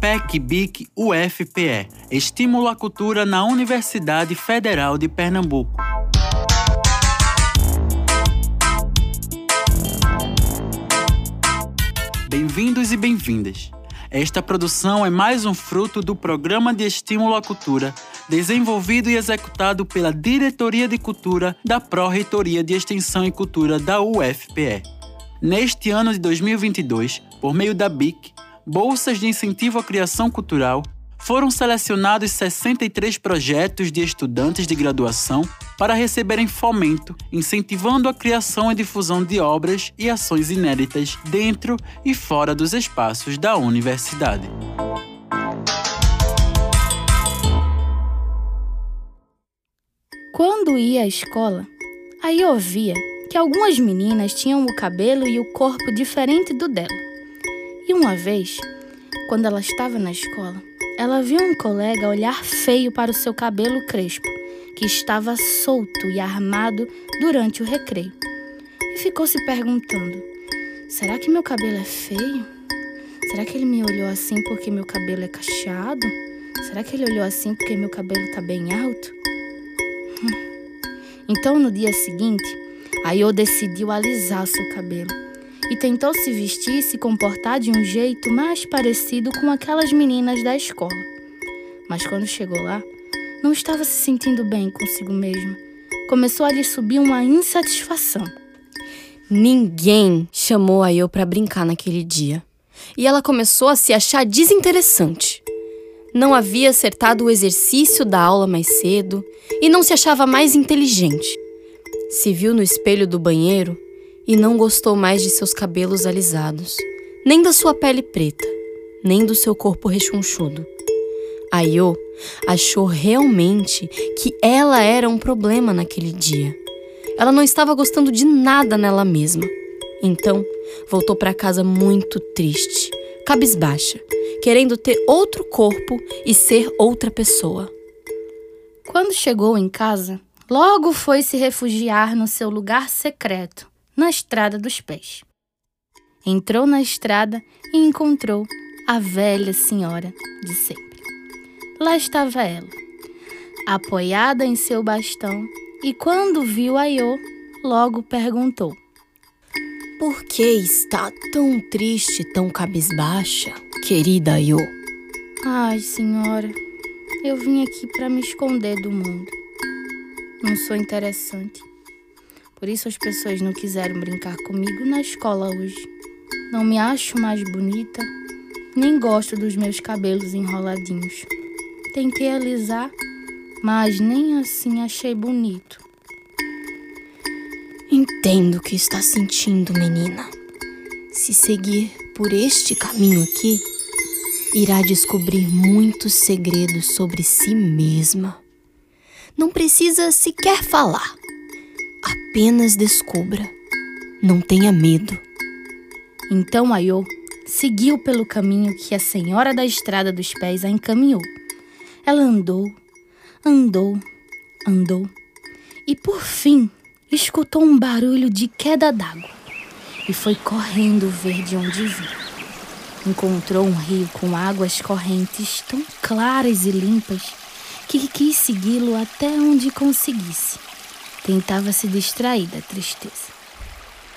PEC BIC UFPE Estímulo à Cultura na Universidade Federal de Pernambuco. Bem-vindos e bem-vindas. Esta produção é mais um fruto do Programa de Estímulo à Cultura, desenvolvido e executado pela Diretoria de Cultura da Pró-Reitoria de Extensão e Cultura da UFPE. Neste ano de 2022, por meio da BIC, bolsas de incentivo à criação cultural, foram selecionados 63 projetos de estudantes de graduação para receberem fomento, incentivando a criação e difusão de obras e ações inéditas dentro e fora dos espaços da universidade. Quando ia à escola, aí ouvia que algumas meninas tinham o cabelo e o corpo diferente do dela. E uma vez, quando ela estava na escola, ela viu um colega olhar feio para o seu cabelo crespo, que estava solto e armado durante o recreio. E ficou se perguntando: será que meu cabelo é feio? Será que ele me olhou assim porque meu cabelo é cacheado? Será que ele olhou assim porque meu cabelo está bem alto? Hum. Então, no dia seguinte, Ayo decidiu alisar seu cabelo e tentou se vestir e se comportar de um jeito mais parecido com aquelas meninas da escola. Mas quando chegou lá, não estava se sentindo bem consigo mesma. Começou a lhe subir uma insatisfação. Ninguém chamou a eu para brincar naquele dia. E ela começou a se achar desinteressante. Não havia acertado o exercício da aula mais cedo e não se achava mais inteligente. Se viu no espelho do banheiro e não gostou mais de seus cabelos alisados, nem da sua pele preta, nem do seu corpo rechonchudo. Ayo achou realmente que ela era um problema naquele dia. Ela não estava gostando de nada nela mesma. Então, voltou para casa muito triste, cabisbaixa, querendo ter outro corpo e ser outra pessoa. Quando chegou em casa, logo foi se refugiar no seu lugar secreto, na estrada dos pés. Entrou na estrada e encontrou a velha senhora de sempre. Lá estava ela, apoiada em seu bastão, e quando viu Aiô, logo perguntou: Por que está tão triste, tão cabisbaixa, querida Aiô? Ai, senhora, eu vim aqui para me esconder do mundo. Não sou interessante. Por isso as pessoas não quiseram brincar comigo na escola hoje. Não me acho mais bonita, nem gosto dos meus cabelos enroladinhos. Tentei alisar, mas nem assim achei bonito. Entendo o que está sentindo, menina. Se seguir por este caminho aqui, irá descobrir muitos segredos sobre si mesma. Não precisa sequer falar. Apenas descubra. Não tenha medo. Então Ayô seguiu pelo caminho que a senhora da estrada dos pés a encaminhou. Ela andou, andou, andou e por fim escutou um barulho de queda d'água e foi correndo ver de onde vinha. Encontrou um rio com águas correntes tão claras e limpas que quis segui-lo até onde conseguisse. Tentava se distrair da tristeza.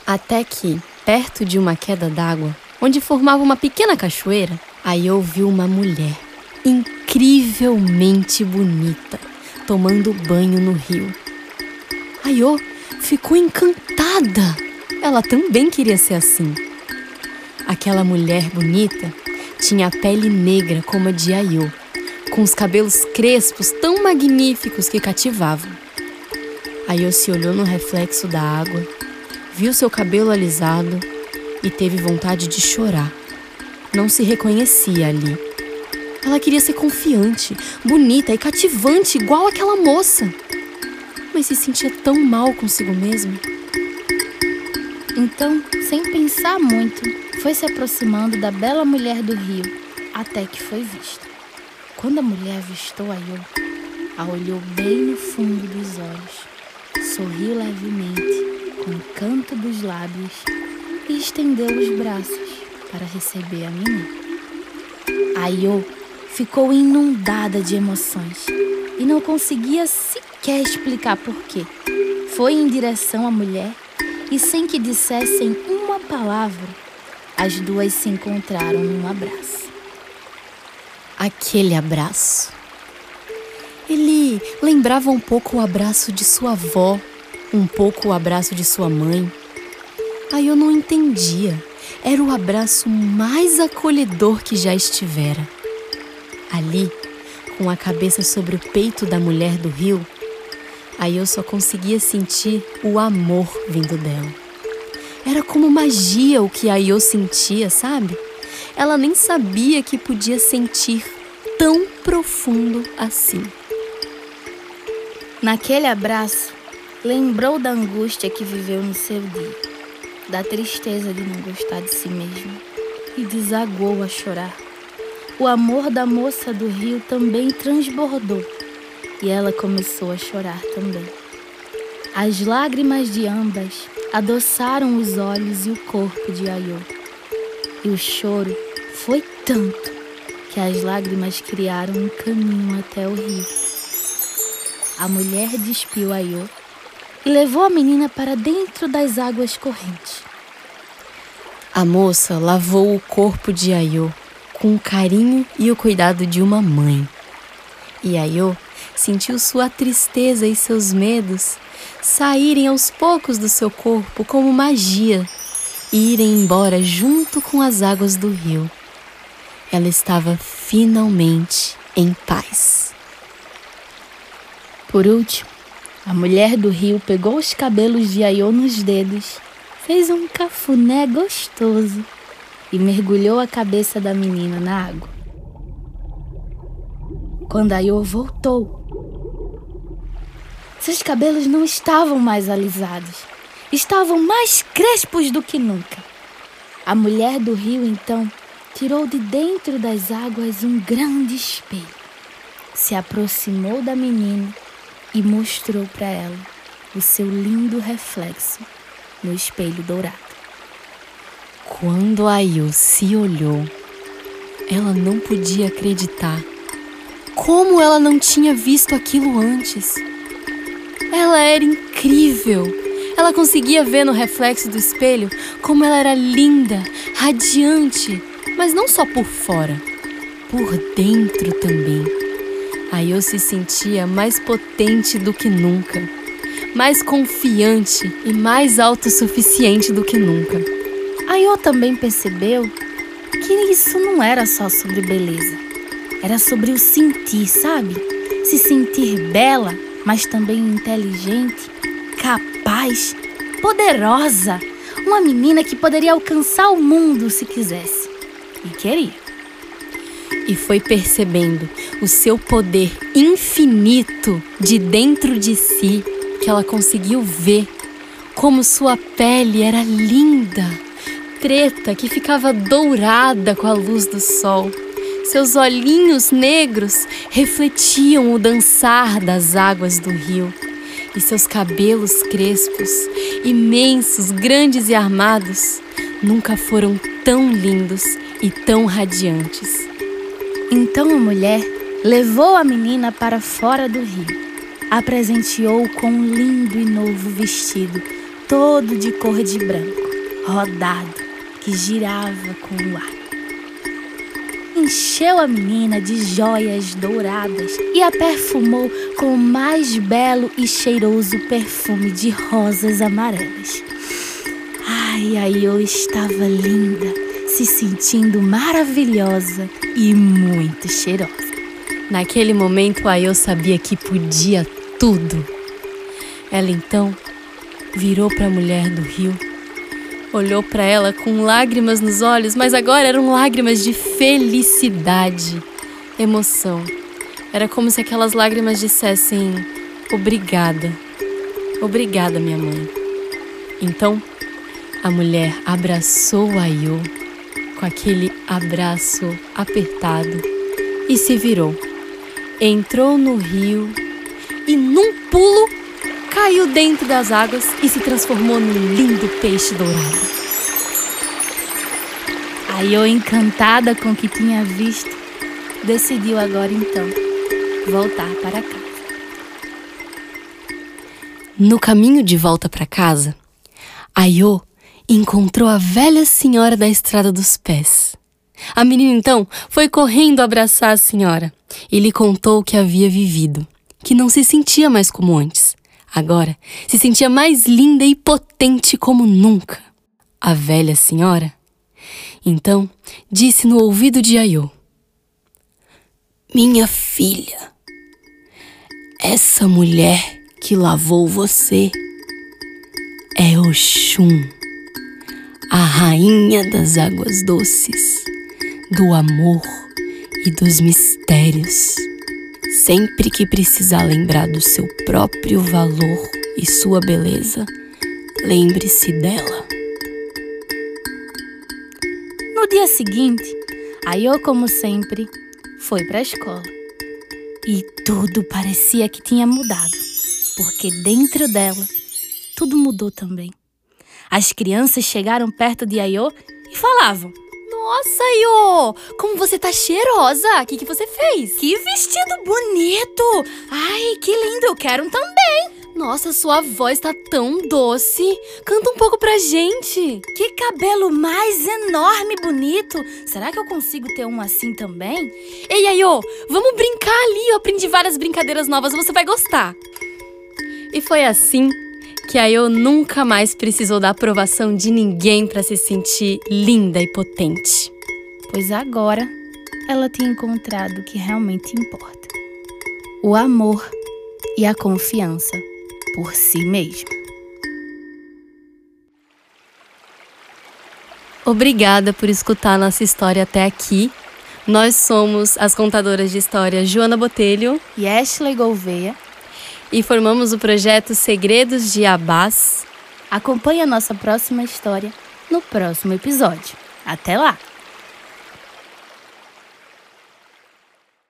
Até que, perto de uma queda d'água, onde formava uma pequena cachoeira, aí ouviu uma mulher incrivelmente bonita tomando banho no rio. Ayô ficou encantada. Ela também queria ser assim. Aquela mulher bonita tinha a pele negra como a de Ayô, com os cabelos crespos tão magníficos que cativavam. Aí se olhou no reflexo da água, viu seu cabelo alisado e teve vontade de chorar. Não se reconhecia ali. Ela queria ser confiante, bonita e cativante, igual aquela moça. Mas se sentia tão mal consigo mesma. Então, sem pensar muito, foi se aproximando da bela mulher do rio, até que foi vista. Quando a mulher avistou a Yo, a olhou bem no fundo dos olhos sorriu levemente, com o canto dos lábios, e estendeu os braços para receber a menina. Ayo ficou inundada de emoções e não conseguia sequer explicar por quê. Foi em direção à mulher e, sem que dissessem uma palavra, as duas se encontraram num abraço. Aquele abraço. Ele lembrava um pouco o abraço de sua avó, um pouco o abraço de sua mãe. Aí eu não entendia. Era o abraço mais acolhedor que já estivera. Ali, com a cabeça sobre o peito da mulher do rio, aí eu só conseguia sentir o amor vindo dela. Era como magia o que a Io sentia, sabe? Ela nem sabia que podia sentir tão profundo assim. Naquele abraço, lembrou da angústia que viveu no seu dia, da tristeza de não gostar de si mesma e desagou a chorar o amor da moça do rio também transbordou e ela começou a chorar também. As lágrimas de ambas adoçaram os olhos e o corpo de Ayô. E o choro foi tanto que as lágrimas criaram um caminho até o rio. A mulher despiu Ayô e levou a menina para dentro das águas correntes. A moça lavou o corpo de Ayô com o carinho e o cuidado de uma mãe. E Ayo sentiu sua tristeza e seus medos saírem aos poucos do seu corpo como magia e irem embora junto com as águas do rio. Ela estava finalmente em paz. Por último, a mulher do rio pegou os cabelos de Ayo nos dedos, fez um cafuné gostoso e mergulhou a cabeça da menina na água. Quando Ayo voltou, seus cabelos não estavam mais alisados, estavam mais crespos do que nunca. A mulher do rio então tirou de dentro das águas um grande espelho, se aproximou da menina e mostrou para ela o seu lindo reflexo no espelho dourado. Quando Ayu se olhou, ela não podia acreditar. Como ela não tinha visto aquilo antes? Ela era incrível. Ela conseguia ver no reflexo do espelho como ela era linda, radiante, mas não só por fora, por dentro também. A Ayo se sentia mais potente do que nunca, mais confiante e mais autossuficiente do que nunca. Ayô também percebeu que isso não era só sobre beleza. Era sobre o sentir, sabe? Se sentir bela, mas também inteligente, capaz, poderosa. Uma menina que poderia alcançar o mundo se quisesse. E queria. E foi percebendo o seu poder infinito de dentro de si que ela conseguiu ver como sua pele era linda preta que ficava dourada com a luz do sol. Seus olhinhos negros refletiam o dançar das águas do rio. E seus cabelos crespos, imensos, grandes e armados, nunca foram tão lindos e tão radiantes. Então a mulher levou a menina para fora do rio, a presenteou com um lindo e novo vestido, todo de cor de branco, rodado que girava com o ar. Encheu a menina de joias douradas e a perfumou com o mais belo e cheiroso perfume de rosas amarelas. Ai, ai, eu estava linda, se sentindo maravilhosa e muito cheirosa. Naquele momento, a eu sabia que podia tudo. Ela então virou para a mulher do rio olhou para ela com lágrimas nos olhos, mas agora eram lágrimas de felicidade, emoção. Era como se aquelas lágrimas dissessem: Obrigada, obrigada, minha mãe. Então, a mulher abraçou a Io com aquele abraço apertado e se virou. Entrou no rio e, num pulo, caiu dentro das águas e se transformou num lindo peixe dourado. Eu, encantada com o que tinha visto, decidiu agora então voltar para casa. No caminho de volta para casa, Ayo encontrou a velha senhora da estrada dos pés. A menina então foi correndo abraçar a senhora e lhe contou o que havia vivido, que não se sentia mais como antes. Agora se sentia mais linda e potente como nunca. A velha senhora então disse no ouvido de Ayo: Minha filha, essa mulher que lavou você é Oxum, a rainha das águas doces, do amor e dos mistérios. Sempre que precisar lembrar do seu próprio valor e sua beleza, lembre-se dela. No dia seguinte, Ayo, como sempre, foi para a escola. E tudo parecia que tinha mudado, porque dentro dela tudo mudou também. As crianças chegaram perto de Ayo e falavam: Nossa, Ayo! Como você tá cheirosa! O que, que você fez? Que vestido bonito! Ai, que lindo! Eu quero um também! Nossa, sua voz tá tão doce. Canta um pouco pra gente. Que cabelo mais enorme e bonito. Será que eu consigo ter um assim também? Ei, Ayo, vamos brincar ali. Eu aprendi várias brincadeiras novas, você vai gostar. E foi assim que Ayo nunca mais precisou da aprovação de ninguém para se sentir linda e potente. Pois agora ela tinha encontrado o que realmente importa: o amor e a confiança por si mesma. Obrigada por escutar nossa história até aqui. Nós somos as contadoras de história Joana Botelho e Ashley Gouveia e formamos o projeto Segredos de Abás. Acompanhe a nossa próxima história no próximo episódio. Até lá!